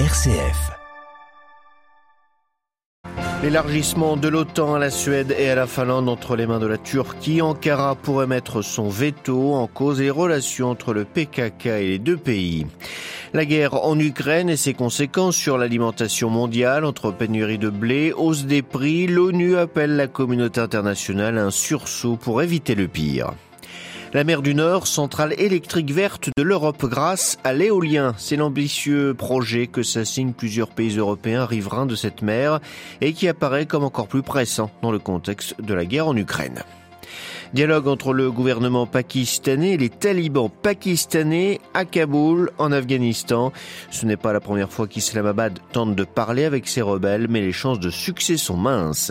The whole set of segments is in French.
RCF. L'élargissement de l'OTAN à la Suède et à la Finlande entre les mains de la Turquie, Ankara pourrait mettre son veto en cause les relations entre le PKK et les deux pays. La guerre en Ukraine et ses conséquences sur l'alimentation mondiale entre pénurie de blé, hausse des prix, l'ONU appelle la communauté internationale à un sursaut pour éviter le pire. La mer du Nord, centrale électrique verte de l'Europe grâce à l'éolien. C'est l'ambitieux projet que s'assignent plusieurs pays européens riverains de cette mer et qui apparaît comme encore plus pressant dans le contexte de la guerre en Ukraine. Dialogue entre le gouvernement pakistanais et les talibans pakistanais à Kaboul, en Afghanistan. Ce n'est pas la première fois qu'Islamabad tente de parler avec ses rebelles, mais les chances de succès sont minces.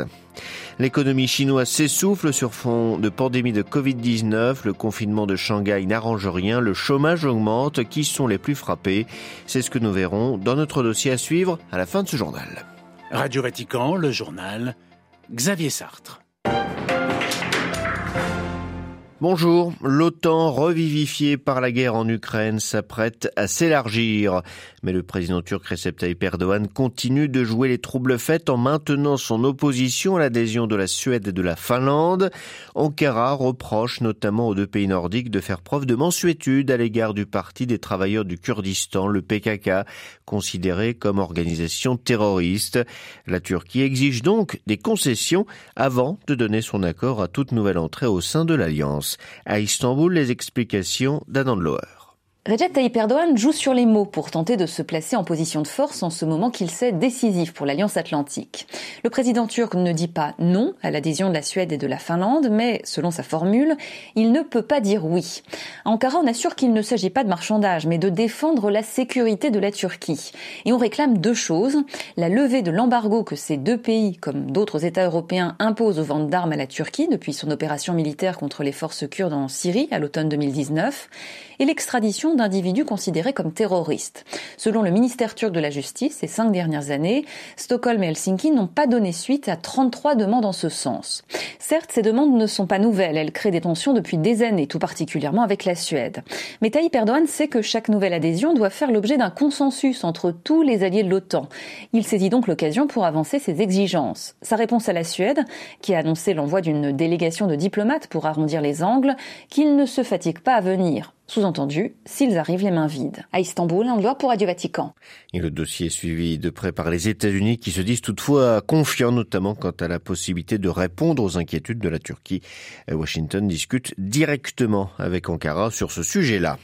L'économie chinoise s'essouffle sur fond de pandémie de Covid-19. Le confinement de Shanghai n'arrange rien. Le chômage augmente. Qui sont les plus frappés? C'est ce que nous verrons dans notre dossier à suivre à la fin de ce journal. Radio Vatican, le journal Xavier Sartre. Bonjour. L'OTAN, revivifiée par la guerre en Ukraine, s'apprête à s'élargir. Mais le président turc Recep Tayyip Erdogan continue de jouer les troubles faits en maintenant son opposition à l'adhésion de la Suède et de la Finlande. Ankara reproche notamment aux deux pays nordiques de faire preuve de mensuétude à l'égard du Parti des travailleurs du Kurdistan, le PKK, considéré comme organisation terroriste. La Turquie exige donc des concessions avant de donner son accord à toute nouvelle entrée au sein de l'Alliance. À Istanbul, les explications d'Adam Loher. Recep Tayyip Erdogan joue sur les mots pour tenter de se placer en position de force en ce moment qu'il sait décisif pour l'Alliance Atlantique. Le président turc ne dit pas non à l'adhésion de la Suède et de la Finlande, mais selon sa formule, il ne peut pas dire oui. Ankara, on assure qu'il ne s'agit pas de marchandage, mais de défendre la sécurité de la Turquie. Et on réclame deux choses. La levée de l'embargo que ces deux pays, comme d'autres États européens, imposent aux ventes d'armes à la Turquie depuis son opération militaire contre les forces kurdes en Syrie à l'automne 2019, et l'extradition d'individus considérés comme terroristes. Selon le ministère turc de la Justice, ces cinq dernières années, Stockholm et Helsinki n'ont pas donné suite à 33 demandes en ce sens. Certes, ces demandes ne sont pas nouvelles, elles créent des tensions depuis des années, tout particulièrement avec la Suède. Mais Tayyip Erdogan sait que chaque nouvelle adhésion doit faire l'objet d'un consensus entre tous les alliés de l'OTAN. Il saisit donc l'occasion pour avancer ses exigences. Sa réponse à la Suède, qui a annoncé l'envoi d'une délégation de diplomates pour arrondir les angles, qu'il ne se fatigue pas à venir. Sous-entendu, s'ils arrivent les mains vides. À Istanbul, on doit pour Radio Vatican. Et le dossier est suivi de près par les États-Unis qui se disent toutefois confiants, notamment quant à la possibilité de répondre aux inquiétudes de la Turquie. Washington discute directement avec Ankara sur ce sujet-là.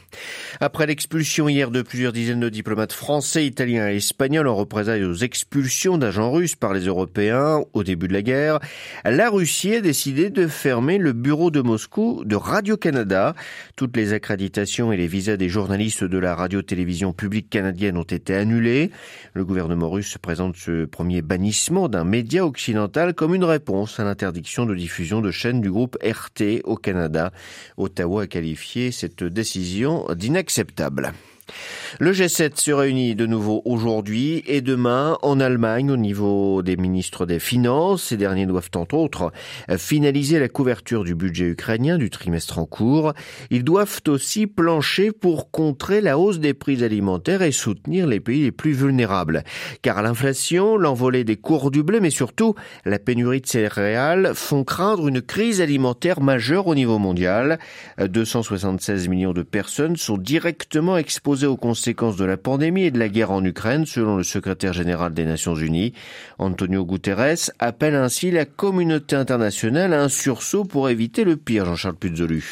Après l'expulsion hier de plusieurs dizaines de diplomates français, italiens et espagnols en représailles aux expulsions d'agents russes par les Européens au début de la guerre, la Russie a décidé de fermer le bureau de Moscou de Radio-Canada. Toutes les accréditations et les visas des journalistes de la radio-télévision publique canadienne ont été annulés. Le gouvernement russe présente ce premier bannissement d'un média occidental comme une réponse à l'interdiction de diffusion de chaînes du groupe RT au Canada. Ottawa a qualifié cette décision d'inacceptable. Le G7 se réunit de nouveau aujourd'hui et demain en Allemagne au niveau des ministres des Finances. Ces derniers doivent entre autres finaliser la couverture du budget ukrainien du trimestre en cours. Ils doivent aussi plancher pour contrer la hausse des prix alimentaires et soutenir les pays les plus vulnérables. Car l'inflation, l'envolée des cours du blé, mais surtout la pénurie de céréales font craindre une crise alimentaire majeure au niveau mondial. 276 millions de personnes sont directement exposées aux conséquences de la pandémie et de la guerre en Ukraine, selon le secrétaire général des Nations Unies. Antonio Guterres appelle ainsi la communauté internationale à un sursaut pour éviter le pire, Jean-Charles Puzolu.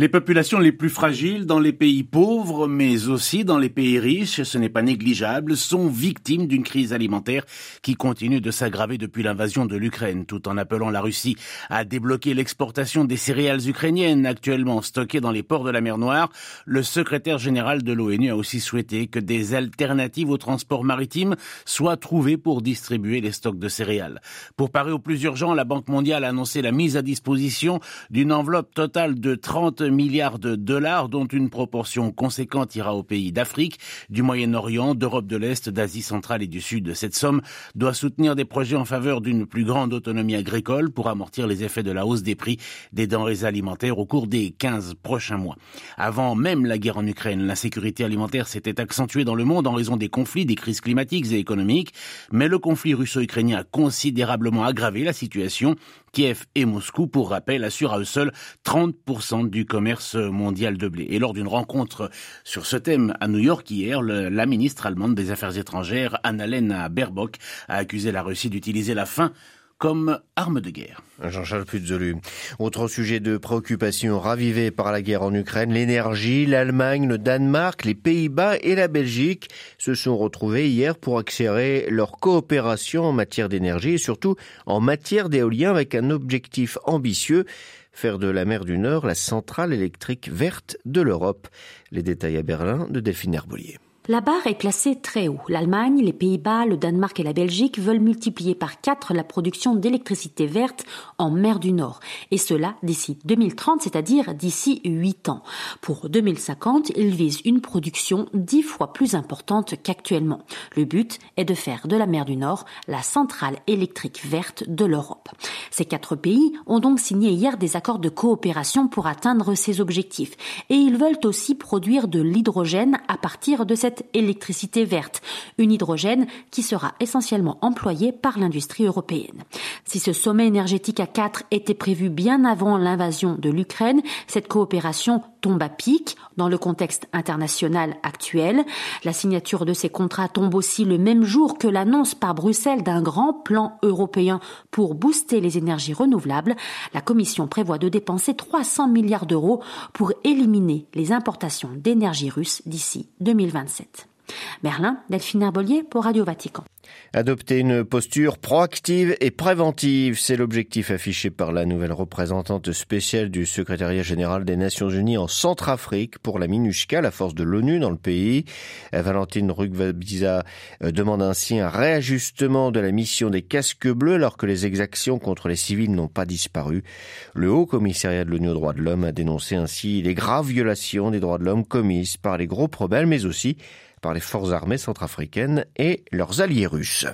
Les populations les plus fragiles dans les pays pauvres, mais aussi dans les pays riches, ce n'est pas négligeable, sont victimes d'une crise alimentaire qui continue de s'aggraver depuis l'invasion de l'Ukraine, tout en appelant la Russie à débloquer l'exportation des céréales ukrainiennes actuellement stockées dans les ports de la mer Noire. Le secrétaire général de l'ONU a aussi souhaité que des alternatives au transport maritime soient trouvées pour distribuer les stocks de céréales. Pour parer au plus urgent, la Banque mondiale a annoncé la mise à disposition d'une enveloppe totale de 30 milliards de dollars, dont une proportion conséquente ira aux pays d'Afrique, du Moyen-Orient, d'Europe de l'Est, d'Asie centrale et du Sud. Cette somme doit soutenir des projets en faveur d'une plus grande autonomie agricole pour amortir les effets de la hausse des prix des denrées alimentaires au cours des 15 prochains mois. Avant même la guerre en Ukraine, l'insécurité alimentaire s'était accentuée dans le monde en raison des conflits, des crises climatiques et économiques, mais le conflit russo-ukrainien a considérablement aggravé la situation. Kiev et Moscou, pour rappel, assurent à eux seuls 30% du commerce mondial de blé. Et lors d'une rencontre sur ce thème à New York hier, la ministre allemande des Affaires étrangères, Annalena Baerbock, a accusé la Russie d'utiliser la faim comme arme de guerre. Jean-Charles Puzolu. Autre sujet de préoccupation ravivé par la guerre en Ukraine, l'énergie, l'Allemagne, le Danemark, les Pays-Bas et la Belgique se sont retrouvés hier pour accélérer leur coopération en matière d'énergie et surtout en matière d'éolien avec un objectif ambitieux faire de la mer du Nord la centrale électrique verte de l'Europe. Les détails à Berlin de Delphine Herbolier. La barre est placée très haut. L'Allemagne, les Pays-Bas, le Danemark et la Belgique veulent multiplier par quatre la production d'électricité verte en mer du Nord. Et cela d'ici 2030, c'est-à-dire d'ici huit ans. Pour 2050, ils visent une production dix fois plus importante qu'actuellement. Le but est de faire de la mer du Nord la centrale électrique verte de l'Europe. Ces quatre pays ont donc signé hier des accords de coopération pour atteindre ces objectifs. Et ils veulent aussi produire de l'hydrogène à partir de cette électricité verte, une hydrogène qui sera essentiellement employée par l'industrie européenne. Si ce sommet énergétique à quatre était prévu bien avant l'invasion de l'Ukraine, cette coopération tombe à pic dans le contexte international actuel. La signature de ces contrats tombe aussi le même jour que l'annonce par Bruxelles d'un grand plan européen pour booster les énergies renouvelables. La Commission prévoit de dépenser 300 milliards d'euros pour éliminer les importations d'énergie russe d'ici 2027. Berlin, Delphine Herbolier pour Radio Vatican. Adopter une posture proactive et préventive, c'est l'objectif affiché par la nouvelle représentante spéciale du secrétariat général des Nations Unies en Centrafrique pour la MINUSCA, la force de l'ONU dans le pays. Valentine Rugvabiza euh, demande ainsi un réajustement de la mission des casques bleus alors que les exactions contre les civils n'ont pas disparu. Le Haut Commissariat de l'ONU aux droits de l'homme a dénoncé ainsi les graves violations des droits de l'homme commises par les gros rebelles mais aussi par les forces armées centrafricaines et leurs alliés russes.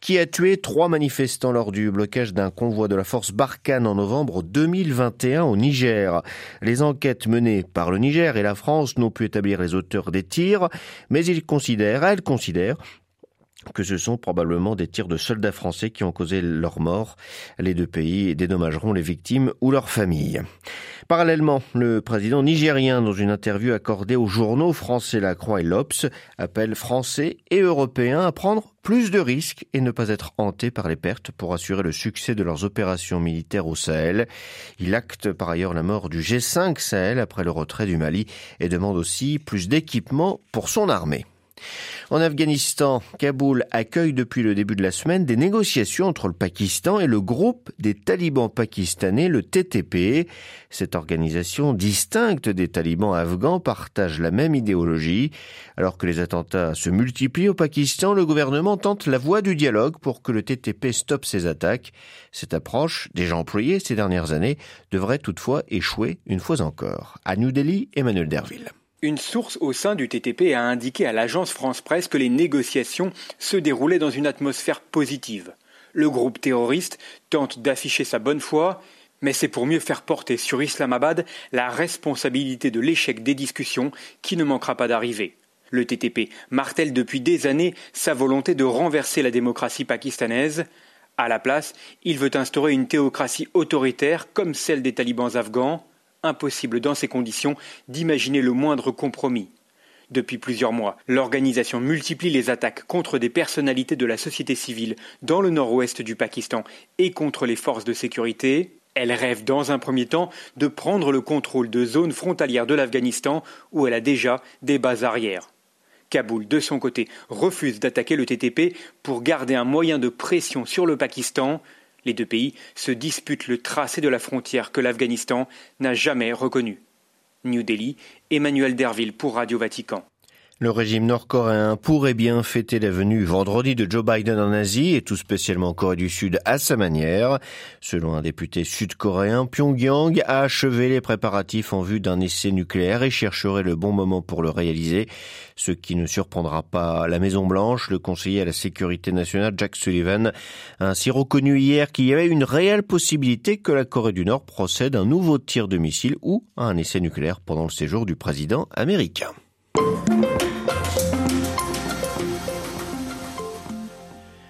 Qui a tué trois manifestants lors du blocage d'un convoi de la force Barkhane en novembre 2021 au Niger? Les enquêtes menées par le Niger et la France n'ont pu établir les auteurs des tirs, mais ils considèrent, elles considèrent que ce sont probablement des tirs de soldats français qui ont causé leur mort. Les deux pays dédommageront les victimes ou leurs familles. Parallèlement, le président nigérien, dans une interview accordée aux journaux français La Croix et l'Obs, appelle Français et Européens à prendre plus de risques et ne pas être hantés par les pertes pour assurer le succès de leurs opérations militaires au Sahel. Il acte par ailleurs la mort du G5 Sahel après le retrait du Mali et demande aussi plus d'équipements pour son armée. En Afghanistan, Kaboul accueille depuis le début de la semaine des négociations entre le Pakistan et le groupe des talibans pakistanais, le TTP. Cette organisation distincte des talibans afghans partage la même idéologie. Alors que les attentats se multiplient au Pakistan, le gouvernement tente la voie du dialogue pour que le TTP stoppe ses attaques. Cette approche, déjà employée ces dernières années, devrait toutefois échouer une fois encore. À New Delhi, Emmanuel Derville. Une source au sein du TTP a indiqué à l'agence France-Presse que les négociations se déroulaient dans une atmosphère positive. Le groupe terroriste tente d'afficher sa bonne foi, mais c'est pour mieux faire porter sur Islamabad la responsabilité de l'échec des discussions qui ne manquera pas d'arriver. Le TTP martèle depuis des années sa volonté de renverser la démocratie pakistanaise. À la place, il veut instaurer une théocratie autoritaire comme celle des talibans afghans impossible dans ces conditions d'imaginer le moindre compromis. Depuis plusieurs mois, l'organisation multiplie les attaques contre des personnalités de la société civile dans le nord-ouest du Pakistan et contre les forces de sécurité. Elle rêve dans un premier temps de prendre le contrôle de zones frontalières de l'Afghanistan où elle a déjà des bases arrières. Kaboul, de son côté, refuse d'attaquer le TTP pour garder un moyen de pression sur le Pakistan, les deux pays se disputent le tracé de la frontière que l'Afghanistan n'a jamais reconnue. New Delhi, Emmanuel Derville pour Radio Vatican. Le régime nord-coréen pourrait bien fêter la venue vendredi de Joe Biden en Asie et tout spécialement en Corée du Sud à sa manière. Selon un député sud-coréen, Pyongyang a achevé les préparatifs en vue d'un essai nucléaire et chercherait le bon moment pour le réaliser. Ce qui ne surprendra pas la Maison Blanche. Le conseiller à la sécurité nationale Jack Sullivan a ainsi reconnu hier qu'il y avait une réelle possibilité que la Corée du Nord procède à un nouveau tir de missile ou à un essai nucléaire pendant le séjour du président américain.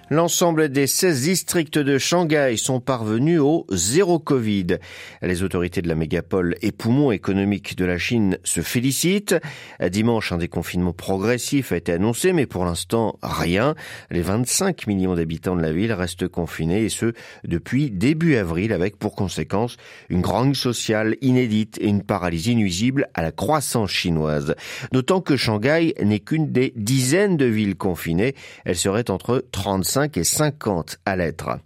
L'ensemble des 16 districts de Shanghai sont parvenus au zéro Covid. Les autorités de la mégapole et poumon économique de la Chine se félicitent. Dimanche, un déconfinement progressif a été annoncé, mais pour l'instant, rien. Les 25 millions d'habitants de la ville restent confinés et ce, depuis début avril, avec pour conséquence une grogne sociale inédite et une paralysie nuisible à la croissance chinoise. D'autant que Shanghai n'est qu'une des dizaines de villes confinées. Elle serait entre 35 et 50 à l'être.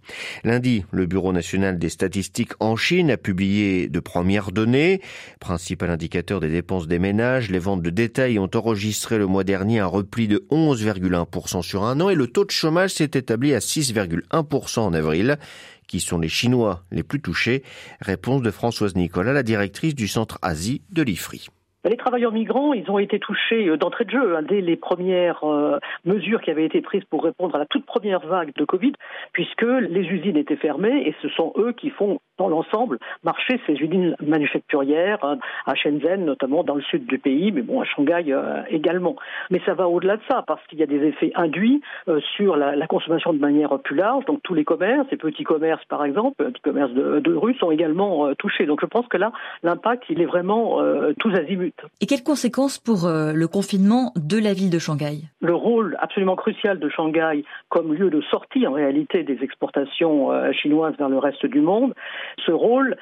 Lundi, le Bureau national des statistiques en Chine a publié de premières données. Principal indicateur des dépenses des ménages, les ventes de détail ont enregistré le mois dernier un repli de 11,1% sur un an et le taux de chômage s'est établi à 6,1% en avril. Qui sont les Chinois les plus touchés? Réponse de Françoise Nicolas, la directrice du centre Asie de l'IFRI. Les travailleurs migrants, ils ont été touchés euh, d'entrée de jeu hein, dès les premières euh, mesures qui avaient été prises pour répondre à la toute première vague de Covid, puisque les usines étaient fermées et ce sont eux qui font dans l'ensemble marcher ces usines manufacturières hein, à Shenzhen, notamment dans le sud du pays, mais bon à Shanghai euh, également. Mais ça va au-delà de ça parce qu'il y a des effets induits sur la, consommation de manière plus large. Donc tous les commerces, les petits commerces par exemple, petits commerces de, de rue sont également touchés. Donc je pense que là, l'impact il est vraiment tous azimuts. Et quelles conséquences pour euh, le confinement de la ville de Shanghai? Le rôle absolument crucial de Shanghai comme lieu de sortie en réalité des exportations euh, chinoises vers le reste du monde, ce rôle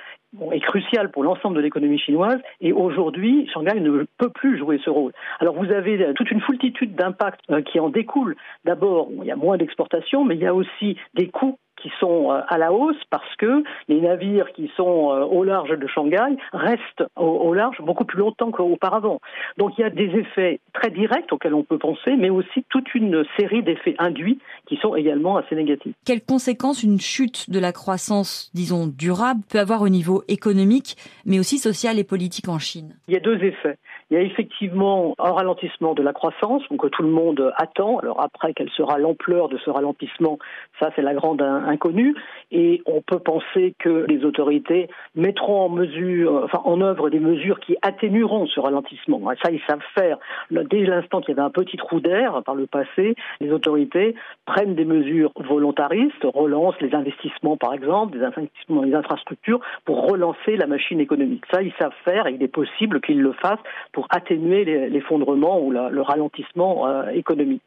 est crucial pour l'ensemble de l'économie chinoise et aujourd'hui, Shanghai ne peut plus jouer ce rôle. Alors vous avez euh, toute une foultitude d'impacts qui en découlent. D'abord, il y a moins d'exportations, mais il y a aussi des coûts qui sont euh, à la hausse parce que les navires qui sont euh, au large de Shanghai restent au, large beaucoup plus longtemps qu'auparavant. Donc il y a des effets très directs auxquels on peut penser, mais aussi toute une série d'effets induits qui sont également assez négatifs. Quelles conséquences une chute de la croissance, disons, durable peut avoir au niveau économique, mais aussi social et politique en Chine? Il y a deux effets. Il y a effectivement un ralentissement de la croissance, que tout le monde attend. Alors après, quelle sera l'ampleur de ce ralentissement? Ça, c'est la grande inconnue. Et on peut penser que les autorités mettront en mesure, en œuvre des mesures qui atténueront ce ralentissement. Ça, ils savent faire. Dès l'instant qu'il y avait un petit trou d'air par le passé, les autorités prennent des mesures volontaristes, relancent les investissements, par exemple, des investissements dans les infrastructures pour relancer la machine économique. Ça, ils savent faire et il est possible qu'ils le fassent atténuer l'effondrement ou le ralentissement euh, économique.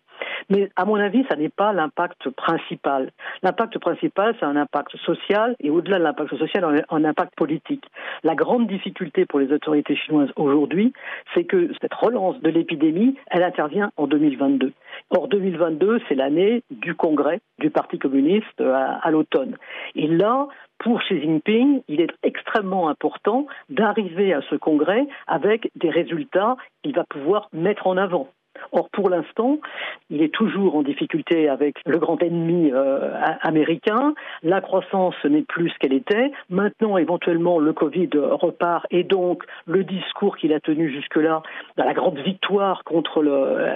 Mais à mon avis, ça n'est pas l'impact principal. L'impact principal, c'est un impact social et au-delà de l'impact social, un impact politique. La grande difficulté pour les autorités chinoises aujourd'hui, c'est que cette relance de l'épidémie, elle intervient en 2022. Or, 2022, c'est l'année du congrès du Parti communiste à, à l'automne. Et là, pour Xi Jinping, il est extrêmement important d'arriver à ce congrès avec des résultats qu'il va pouvoir mettre en avant. Or, pour l'instant, il est toujours en difficulté avec le grand ennemi euh, américain. La croissance n'est plus ce qu'elle était. Maintenant, éventuellement, le Covid repart et donc le discours qu'il a tenu jusque-là, la grande victoire contre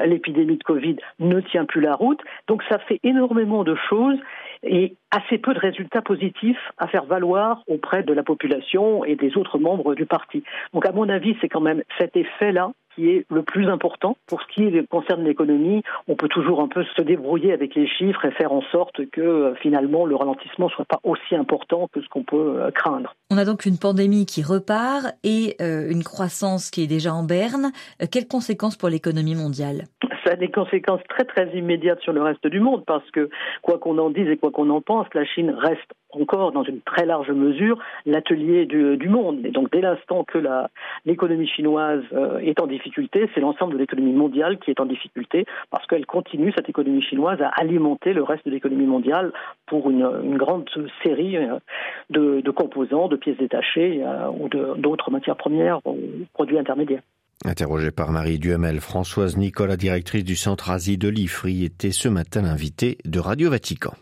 l'épidémie de Covid, ne tient plus la route. Donc, ça fait énormément de choses et assez peu de résultats positifs à faire valoir auprès de la population et des autres membres du parti. Donc, à mon avis, c'est quand même cet effet-là qui est le plus important. Pour ce qui concerne l'économie, on peut toujours un peu se débrouiller avec les chiffres et faire en sorte que euh, finalement le ralentissement soit pas aussi important que ce qu'on peut euh, craindre. On a donc une pandémie qui repart et euh, une croissance qui est déjà en berne. quelles conséquences pour l'économie mondiale? Ça a des conséquences très très immédiates sur le reste du monde parce que quoi qu'on en dise et quoi qu'on en pense, la Chine reste encore dans une très large mesure l'atelier du, monde. Et donc dès l'instant que l'économie chinoise euh, est en difficulté, c'est l'ensemble de l'économie mondiale qui est en difficulté parce qu'elle continue, cette économie chinoise, à alimenter le reste de l'économie mondiale pour une, grande série euh, de, composants, de pièces détachées euh, ou d'autres matières premières ou produits intermédiaires. Interrogée par Marie Duhamel, Françoise Nicolas, directrice du centre Asie de l'IFRI, était ce matin l'invitée de Radio Vatican.